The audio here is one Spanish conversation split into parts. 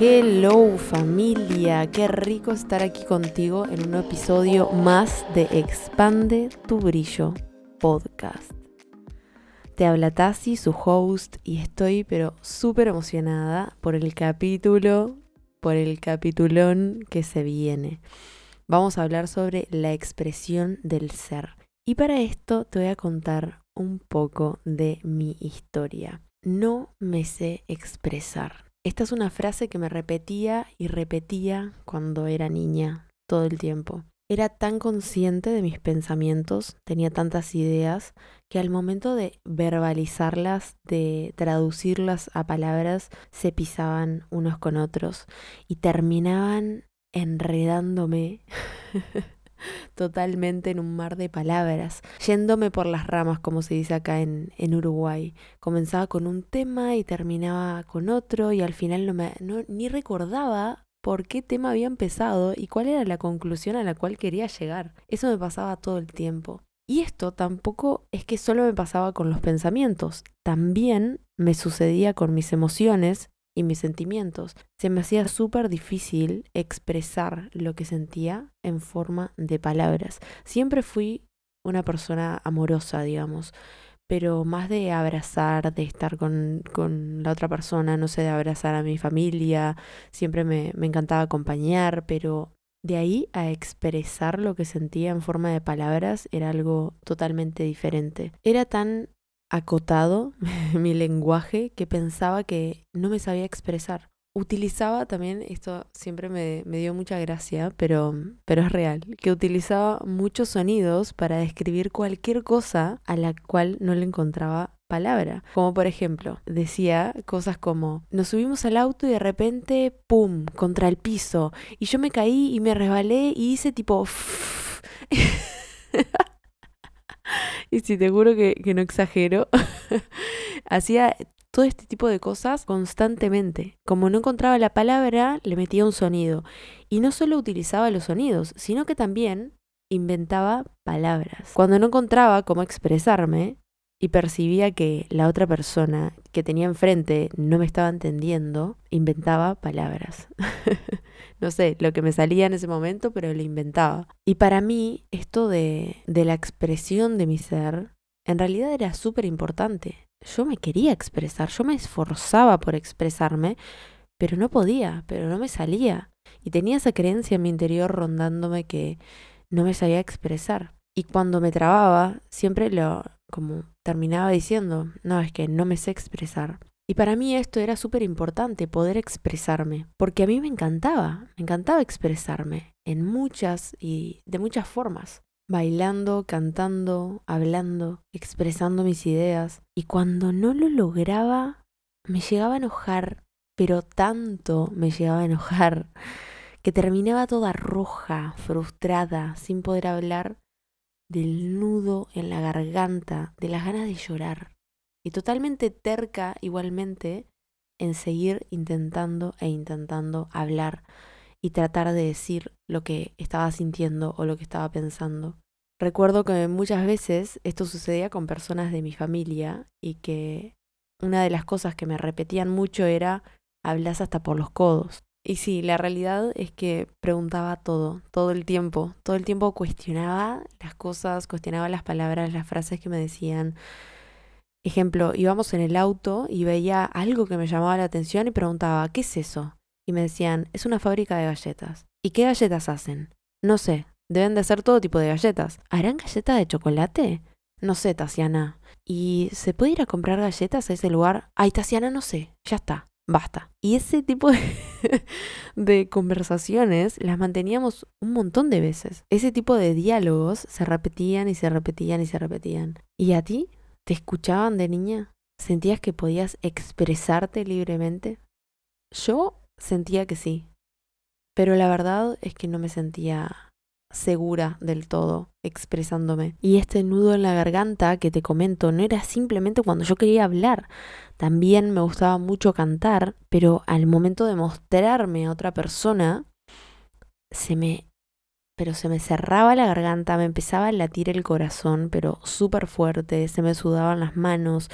Hello familia, qué rico estar aquí contigo en un episodio más de Expande tu Brillo podcast. Te habla Tassi, su host, y estoy pero súper emocionada por el capítulo, por el capitulón que se viene. Vamos a hablar sobre la expresión del ser. Y para esto te voy a contar un poco de mi historia. No me sé expresar. Esta es una frase que me repetía y repetía cuando era niña, todo el tiempo. Era tan consciente de mis pensamientos, tenía tantas ideas, que al momento de verbalizarlas, de traducirlas a palabras, se pisaban unos con otros y terminaban enredándome totalmente en un mar de palabras, yéndome por las ramas, como se dice acá en, en Uruguay. Comenzaba con un tema y terminaba con otro y al final no me, no, ni recordaba por qué tema había empezado y cuál era la conclusión a la cual quería llegar. Eso me pasaba todo el tiempo. Y esto tampoco es que solo me pasaba con los pensamientos, también me sucedía con mis emociones y mis sentimientos. Se me hacía súper difícil expresar lo que sentía en forma de palabras. Siempre fui una persona amorosa, digamos pero más de abrazar, de estar con, con, la otra persona, no sé, de abrazar a mi familia, siempre me, me encantaba acompañar, pero de ahí a expresar lo que sentía en forma de palabras era algo totalmente diferente. Era tan acotado mi lenguaje que pensaba que no me sabía expresar utilizaba también, esto siempre me, dio mucha gracia, pero, pero es real, que utilizaba muchos sonidos para describir cualquier cosa a la cual no le encontraba palabra. Como por ejemplo, decía cosas como, nos subimos al auto y de repente, ¡pum!, contra el piso. Y yo me caí y me resbalé y hice tipo... y si te juro que, que no exagero, hacía todo este tipo de cosas constantemente. Como no encontraba la palabra, le metía un sonido. Y no solo utilizaba los sonidos, sino que también inventaba palabras. Cuando no encontraba cómo expresarme y percibía que la otra persona que tenía enfrente no me estaba entendiendo, inventaba palabras. no sé lo que me salía en ese momento, pero lo inventaba. Y para mí, esto de, de la expresión de mi ser, en realidad era súper importante yo me quería expresar, yo me esforzaba por expresarme, pero no podía, pero no me salía. Y tenía esa creencia en mi interior rondándome que no me sabía expresar. Y cuando me trababa, siempre lo como terminaba diciendo, no, es que no me sé expresar. Y para mí esto era súper importante, poder expresarme, porque a mí me encantaba, me encantaba expresarme en muchas y de muchas formas bailando, cantando, hablando, expresando mis ideas. Y cuando no lo lograba, me llegaba a enojar, pero tanto me llegaba a enojar, que terminaba toda roja, frustrada, sin poder hablar, del nudo en la garganta, de las ganas de llorar. Y totalmente terca igualmente en seguir intentando e intentando hablar y tratar de decir lo que estaba sintiendo o lo que estaba pensando. Recuerdo que muchas veces esto sucedía con personas de mi familia y que una de las cosas que me repetían mucho era hablas hasta por los codos. Y sí, la realidad es que preguntaba todo, todo el tiempo, todo el tiempo cuestionaba las cosas, cuestionaba las palabras, las frases que me decían. Ejemplo, íbamos en el auto y veía algo que me llamaba la atención y preguntaba, ¿qué es eso? Y me decían, es una fábrica de galletas. ¿Y qué galletas hacen? No sé, deben de ser todo tipo de galletas. ¿Harán galletas de chocolate? No sé, Tasiana. ¿Y se puede ir a comprar galletas a ese lugar? Ay, Tasiana, no sé. Ya está. Basta. Y ese tipo de, de, conversaciones las manteníamos un montón de veces. Ese tipo de diálogos se repetían y se repetían y se repetían. ¿Y a ti? ¿Te escuchaban de niña? ¿Sentías que podías expresarte libremente? Yo sentía que sí, pero la verdad es que no me sentía segura del todo expresándome. Y este nudo en la garganta que te comento no era simplemente cuando yo quería hablar. También me gustaba mucho cantar, pero al momento de mostrarme a otra persona, se me pero se me cerraba la garganta, me empezaba a latir el corazón, pero súper fuerte, se me sudaban las manos.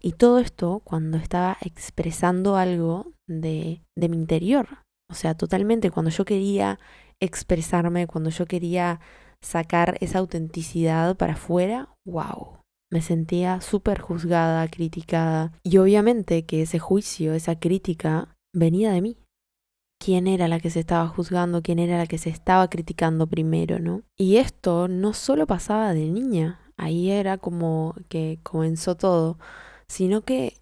Y todo esto cuando estaba expresando algo de, de mi interior. O sea, totalmente cuando yo quería expresarme, cuando yo quería sacar esa autenticidad para afuera, wow. Me sentía súper juzgada, criticada. Y obviamente que ese juicio, esa crítica, venía de mí. ¿Quién era la que se estaba juzgando? ¿Quién era la que se estaba criticando primero, no? Y esto no solo pasaba de niña, ahí era como que comenzó todo, sino que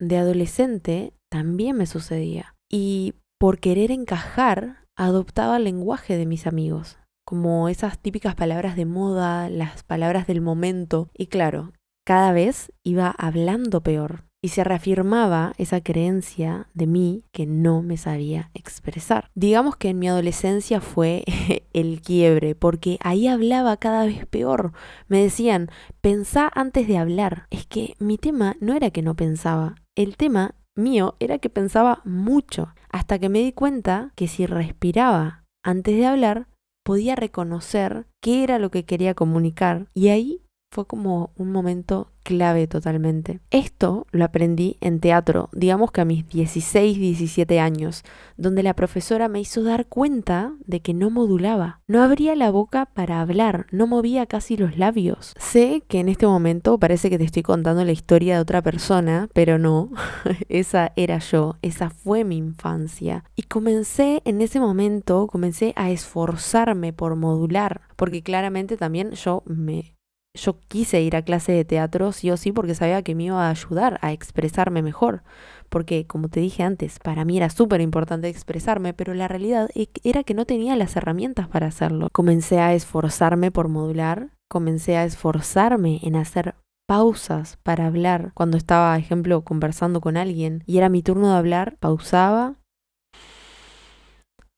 de adolescente también me sucedía. Y por querer encajar, adoptaba el lenguaje de mis amigos, como esas típicas palabras de moda, las palabras del momento. Y claro, cada vez iba hablando peor y se reafirmaba esa creencia de mí que no me sabía expresar. Digamos que en mi adolescencia fue el quiebre, porque ahí hablaba cada vez peor. Me decían, pensá antes de hablar. Es que mi tema no era que no pensaba, el tema mío era que pensaba mucho, hasta que me di cuenta que si respiraba antes de hablar, podía reconocer qué era lo que quería comunicar y ahí fue como un momento clave totalmente. Esto lo aprendí en teatro, digamos que a mis 16, 17 años, donde la profesora me hizo dar cuenta de que no modulaba, no abría la boca para hablar, no movía casi los labios. Sé que en este momento parece que te estoy contando la historia de otra persona, pero no, esa era yo, esa fue mi infancia. Y comencé en ese momento, comencé a esforzarme por modular, porque claramente también yo me yo quise ir a clase de teatro sí o sí porque sabía que me iba a ayudar a expresarme mejor. Porque, como te dije antes, para mí era súper importante expresarme, pero la realidad e-, era que no tenía las herramientas para hacerlo. Comencé a esforzarme por modular, comencé a esforzarme en hacer pausas para hablar. Cuando estaba, ejemplo, conversando con alguien y era mi turno de hablar, pausaba,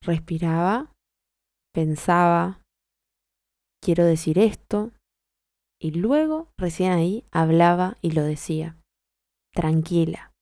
respiraba, pensaba, quiero decir esto, y luego, recién ahí, hablaba y lo decía. Tranquila.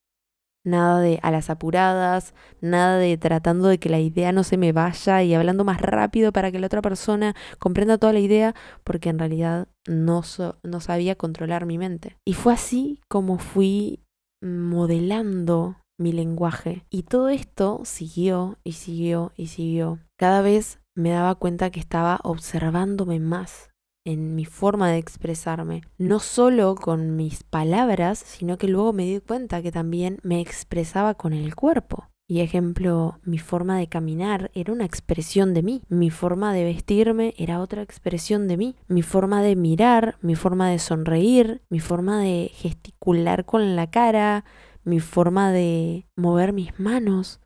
Nada de a las apuradas, nada de tratando de que la idea no se me vaya y hablando más rápido para que la otra persona comprenda toda la idea, porque en realidad no, no sabía controlar mi mente. Y fue así como fui modelando mi lenguaje. Y todo esto siguió y siguió y siguió. Cada vez me daba cuenta que estaba observándome más, en mi forma de expresarme, no solo con mis palabras, sino que luego me di cuenta que también me expresaba con el cuerpo. Y ejemplo, mi forma de caminar era una expresión de mí, mi forma de vestirme era otra expresión de mí, mi forma de mirar, mi forma de sonreír, mi forma de gesticular con la cara, mi forma de mover mis manos,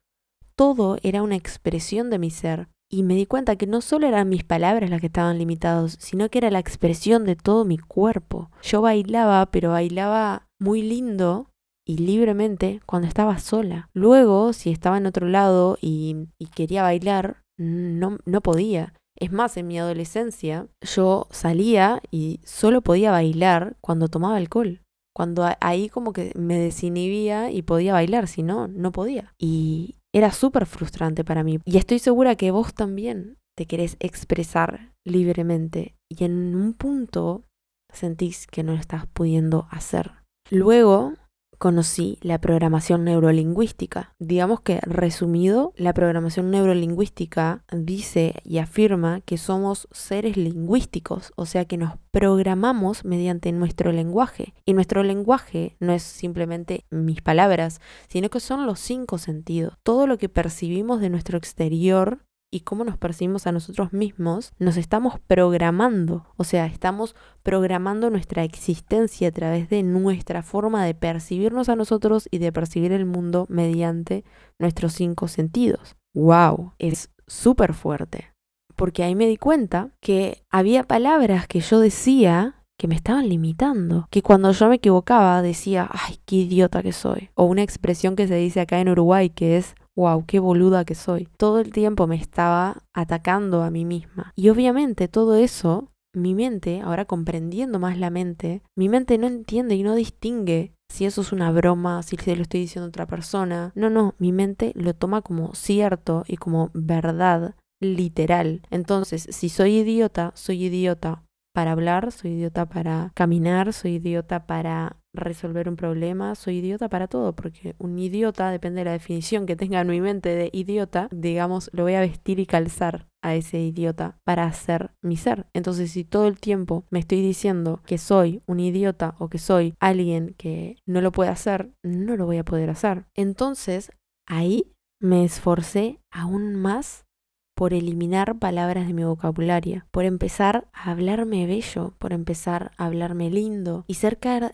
todo era una expresión de mi ser y me di cuenta que no solo eran mis palabras las que estaban limitadas, sino que era la expresión de todo mi cuerpo. Yo bailaba, pero bailaba muy lindo y libremente cuando estaba sola. Luego, si estaba en otro lado y, y quería bailar, no, no podía. Es más, en mi adolescencia yo salía y solo podía bailar cuando tomaba alcohol. Cuando ahí como que me desinhibía y podía bailar, si no, no podía. Y era súper frustrante para mí. Y estoy segura que vos también te querés expresar libremente y en un punto sentís que no lo estás pudiendo hacer. Luego conocí la programación neurolingüística. Digamos que resumido, la programación neurolingüística dice y afirma que somos seres lingüísticos, o sea que nos programamos mediante nuestro lenguaje. Y nuestro lenguaje no es simplemente mis palabras, sino que son los cinco sentidos. Todo lo que percibimos de nuestro exterior y cómo nos percibimos a nosotros mismos, nos estamos programando, o sea, estamos programando nuestra existencia a través de nuestra forma de percibirnos a nosotros y de percibir el mundo mediante nuestros cinco sentidos. ¡Wow! Es súper fuerte. Porque ahí me di cuenta que había palabras que yo decía que me estaban limitando. Que cuando yo me equivocaba decía, ay, qué idiota que soy. O una expresión que se dice acá en Uruguay que es, wow, qué boluda que soy. Todo el tiempo me estaba atacando a mí misma. Y obviamente todo eso, mi mente, ahora comprendiendo más la mente, mi mente no entiende y no distingue si eso es una broma, si se lo estoy diciendo a otra persona. No, no, mi mente lo toma como cierto y como verdad literal. Entonces, si soy idiota, soy idiota para hablar, soy idiota para caminar, soy idiota para resolver un problema, soy idiota para todo, porque un idiota, depende de la definición que tenga en mi mente de idiota, digamos, lo voy a vestir y calzar a ese idiota para hacer mi ser. Entonces, si todo el tiempo me estoy diciendo que soy un idiota o que soy alguien que no lo puede hacer, no lo voy a poder hacer. Entonces, ahí me esforcé aún más por eliminar palabras de mi vocabulario, por empezar a hablarme bello, por empezar a hablarme lindo y ser cada,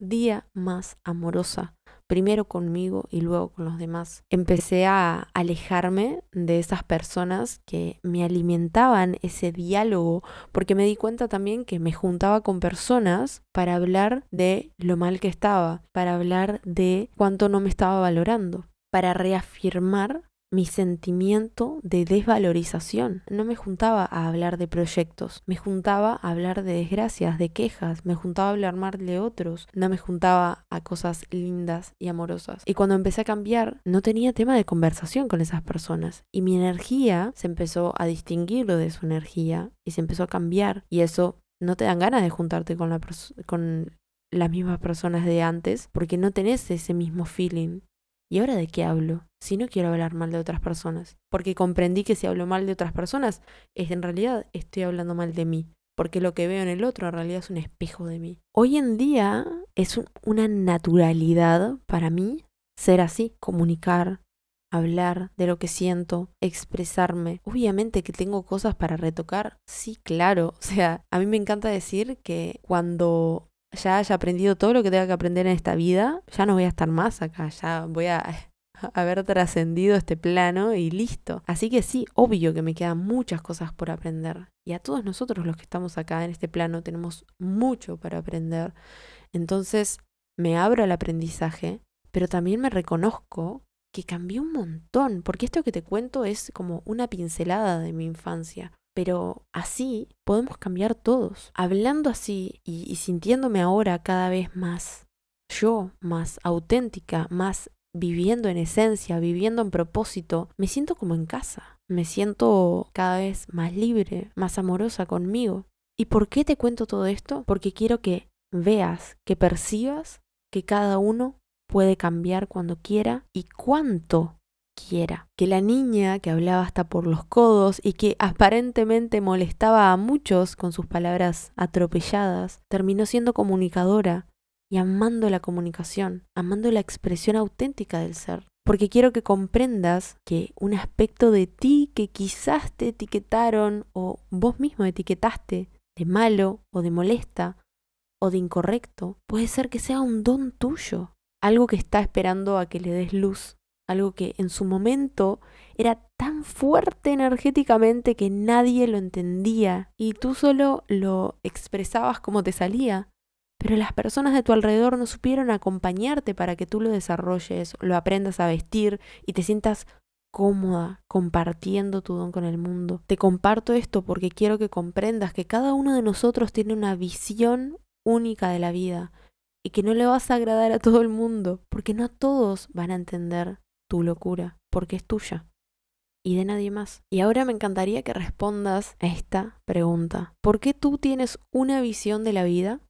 día más amorosa, primero conmigo y luego con los demás. Empecé a alejarme de esas personas que me alimentaban ese diálogo, porque me di cuenta también que me juntaba con personas para hablar de lo mal que estaba, para hablar de cuánto no me estaba valorando, para reafirmar mi sentimiento de desvalorización. No me juntaba a hablar de proyectos, me juntaba a hablar de desgracias, de quejas, me juntaba a hablar mal de otros, no me juntaba a cosas lindas y amorosas. Y cuando empecé a cambiar, no tenía tema de conversación con esas personas y mi energía se empezó a distinguir de su energía y se empezó a cambiar y eso no te dan ganas de juntarte con, la con las mismas personas de antes porque no tenés ese mismo feeling ¿Y ahora de qué hablo? Si no quiero hablar mal de otras personas. Porque comprendí que si hablo mal de otras personas, es en realidad estoy hablando mal de mí. Porque lo que veo en el otro en realidad es un espejo de mí. Hoy en día es una naturalidad para mí ser así, comunicar, hablar de lo que siento, expresarme. Obviamente que tengo cosas para retocar, sí, claro. O sea, a mí me encanta decir que cuando ya haya aprendido todo lo que tenga que aprender en esta vida, ya no voy a estar más acá, ya voy a haber trascendido este plano y listo. Así que sí, obvio que me quedan muchas cosas por aprender. Y a todos nosotros los que estamos acá en este plano tenemos mucho para aprender. Entonces me abro al aprendizaje, pero también me reconozco que cambié un montón, porque esto que te cuento es como una pincelada de mi infancia. Pero así podemos cambiar todos. Hablando así y, sintiéndome ahora cada vez más yo, más auténtica, más viviendo en esencia, viviendo en propósito, me siento como en casa. Me siento cada vez más libre, más amorosa conmigo. ¿Y por qué te cuento todo esto? Porque quiero que veas, que percibas que cada uno puede cambiar cuando quiera y cuánto quiera. Que la niña que hablaba hasta por los codos y que aparentemente molestaba a muchos con sus palabras atropelladas, terminó siendo comunicadora y amando la comunicación, amando la expresión auténtica del ser. Porque quiero que comprendas que un aspecto de ti que quizás te etiquetaron o vos mismo etiquetaste de malo o de molesta o de incorrecto, puede ser que sea un don tuyo, algo que está esperando a que le des luz algo que en su momento era tan fuerte energéticamente que nadie lo entendía y tú solo lo expresabas como te salía, pero las personas de tu alrededor no supieron acompañarte para que tú lo desarrolles, lo aprendas a vestir y te sientas cómoda compartiendo tu don con el mundo. Te comparto esto porque quiero que comprendas que cada uno de nosotros tiene una visión única de la vida y que no le vas a agradar a todo el mundo, porque no todos van a entender tu locura, porque es tuya y de nadie más. Y ahora me encantaría que respondas a esta pregunta. ¿Por qué tú tienes una visión de la vida?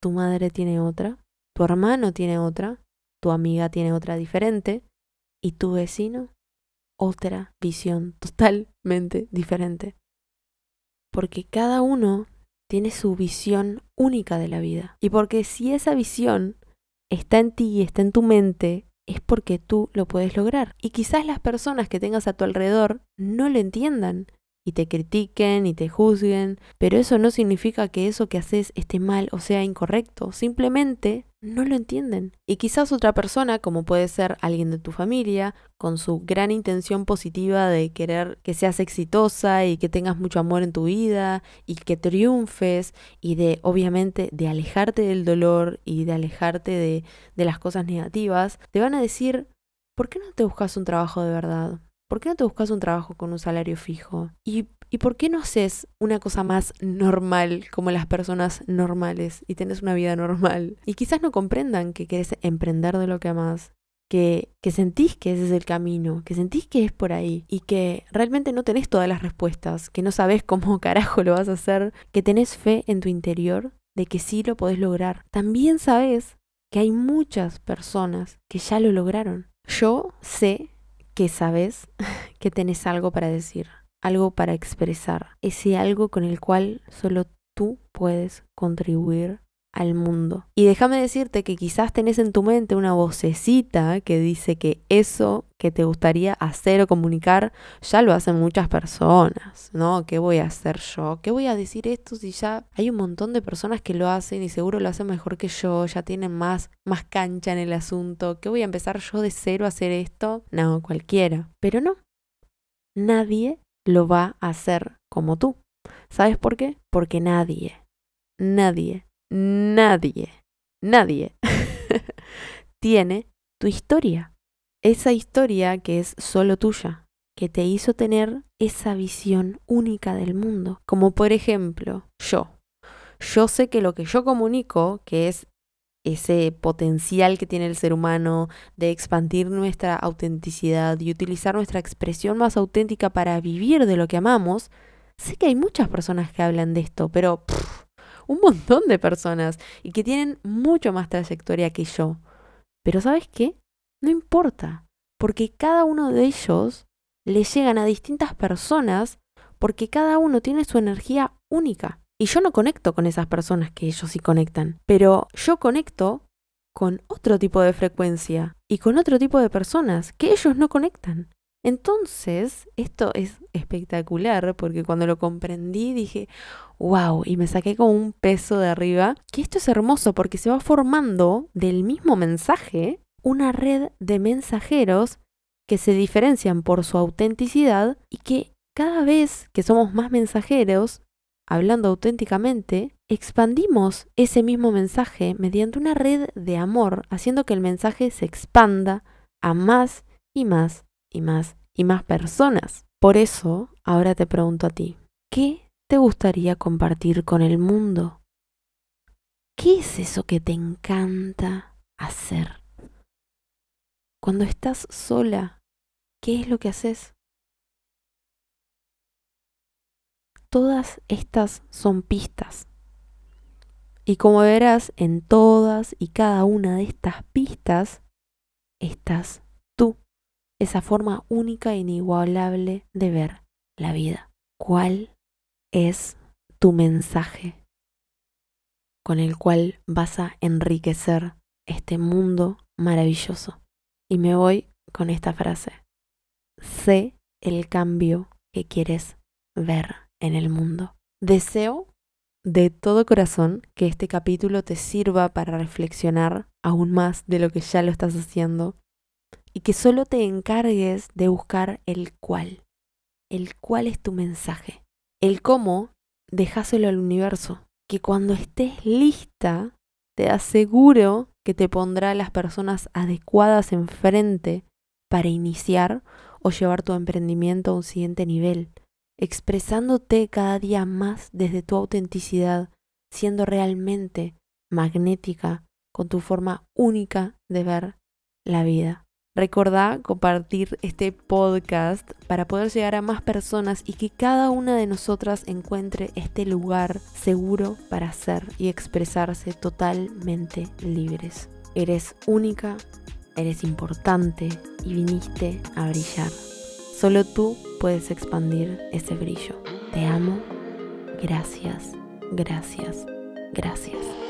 Tu madre tiene otra, tu hermano tiene otra, tu amiga tiene otra diferente y tu vecino otra visión totalmente diferente. Porque cada uno tiene su visión única de la vida. Y porque si esa visión está en ti, está en tu mente, es porque tú lo puedes lograr. Y quizás las personas que tengas a tu alrededor no lo entiendan y te critiquen y te juzguen, pero eso no significa que eso que haces esté mal o sea incorrecto, simplemente no lo entienden. Y quizás otra persona, como puede ser alguien de tu familia, con su gran intención positiva de querer que seas exitosa y que tengas mucho amor en tu vida y que triunfes y de, obviamente, de alejarte del dolor y de alejarte de, de las cosas negativas, te van a decir, ¿por qué no te buscas un trabajo de verdad? ¿Por qué no te buscas un trabajo con un salario fijo? ¿Y, ¿Y por qué no haces una cosa más normal como las personas normales y tienes una vida normal? Y quizás no comprendan que querés emprender de lo que amas, que, que, sentís que ese es el camino, que sentís que es por ahí y que realmente no tenés todas las respuestas, que no sabes cómo carajo lo vas a hacer, que tenés fe en tu interior de que sí lo podés lograr. También sabes que hay muchas personas que ya lo lograron. Yo sé que sabes que tenés algo para decir, algo para expresar, ese algo con el cual solo tú puedes contribuir al mundo. Y déjame decirte que quizás tenés en tu mente una vocecita que dice que eso que te gustaría hacer o comunicar ya lo hacen muchas personas, ¿no? ¿Qué voy a hacer yo? ¿Qué voy a decir esto si ya hay un montón de personas que lo hacen y seguro lo hacen mejor que yo, ya tienen más, más cancha en el asunto? ¿Qué voy a empezar yo de cero a hacer esto? No, cualquiera. Pero no. Nadie lo va a hacer como tú. ¿Sabes por qué? Porque nadie, nadie nadie, nadie tiene tu historia. Esa historia que es solo tuya, que te hizo tener esa visión única del mundo. Como por ejemplo, yo. Yo sé que lo que yo comunico, que es ese potencial que tiene el ser humano de expandir nuestra autenticidad y utilizar nuestra expresión más auténtica para vivir de lo que amamos, sé que hay muchas personas que hablan de esto, pero un montón de personas y que tienen mucho más trayectoria que yo. Pero ¿sabes qué? No importa, porque cada uno de ellos le llegan a distintas personas porque cada uno tiene su energía única. Y yo no conecto con esas personas que ellos sí conectan, pero yo conecto con otro tipo de frecuencia y con otro tipo de personas que ellos no conectan. Entonces, esto es espectacular porque cuando lo comprendí dije, wow, y me saqué como un peso de arriba, que esto es hermoso porque se va formando del mismo mensaje una red de mensajeros que se diferencian por su autenticidad y que cada vez que somos más mensajeros, hablando auténticamente, expandimos ese mismo mensaje mediante una red de amor, haciendo que el mensaje se expanda a más y más y más y más personas. Por eso, ahora te pregunto a ti, ¿qué te gustaría compartir con el mundo? ¿Qué es eso que te encanta hacer? Cuando estás sola, ¿qué es lo que haces? Todas estas son pistas. Y como verás, en todas y cada una de estas pistas estás esa forma única e inigualable de ver la vida. ¿Cuál es tu mensaje con el cual vas a enriquecer este mundo maravilloso? Y me voy con esta frase. Sé el cambio que quieres ver en el mundo. Deseo de todo corazón que este capítulo te sirva para reflexionar aún más de lo que ya lo estás haciendo y que solo te encargues de buscar el cuál. El cuál es tu mensaje. El cómo, dejáselo al universo. Que cuando estés lista, te aseguro que te pondrá las personas adecuadas enfrente para iniciar o llevar tu emprendimiento a un siguiente nivel, expresándote cada día más desde tu autenticidad, siendo realmente magnética con tu forma única de ver la vida. Recordá compartir este podcast para poder llegar a más personas y que cada una de nosotras encuentre este lugar seguro para ser y expresarse totalmente libres. Eres única, eres importante y viniste a brillar. Solo tú puedes expandir ese brillo. Te amo. Gracias, gracias, gracias.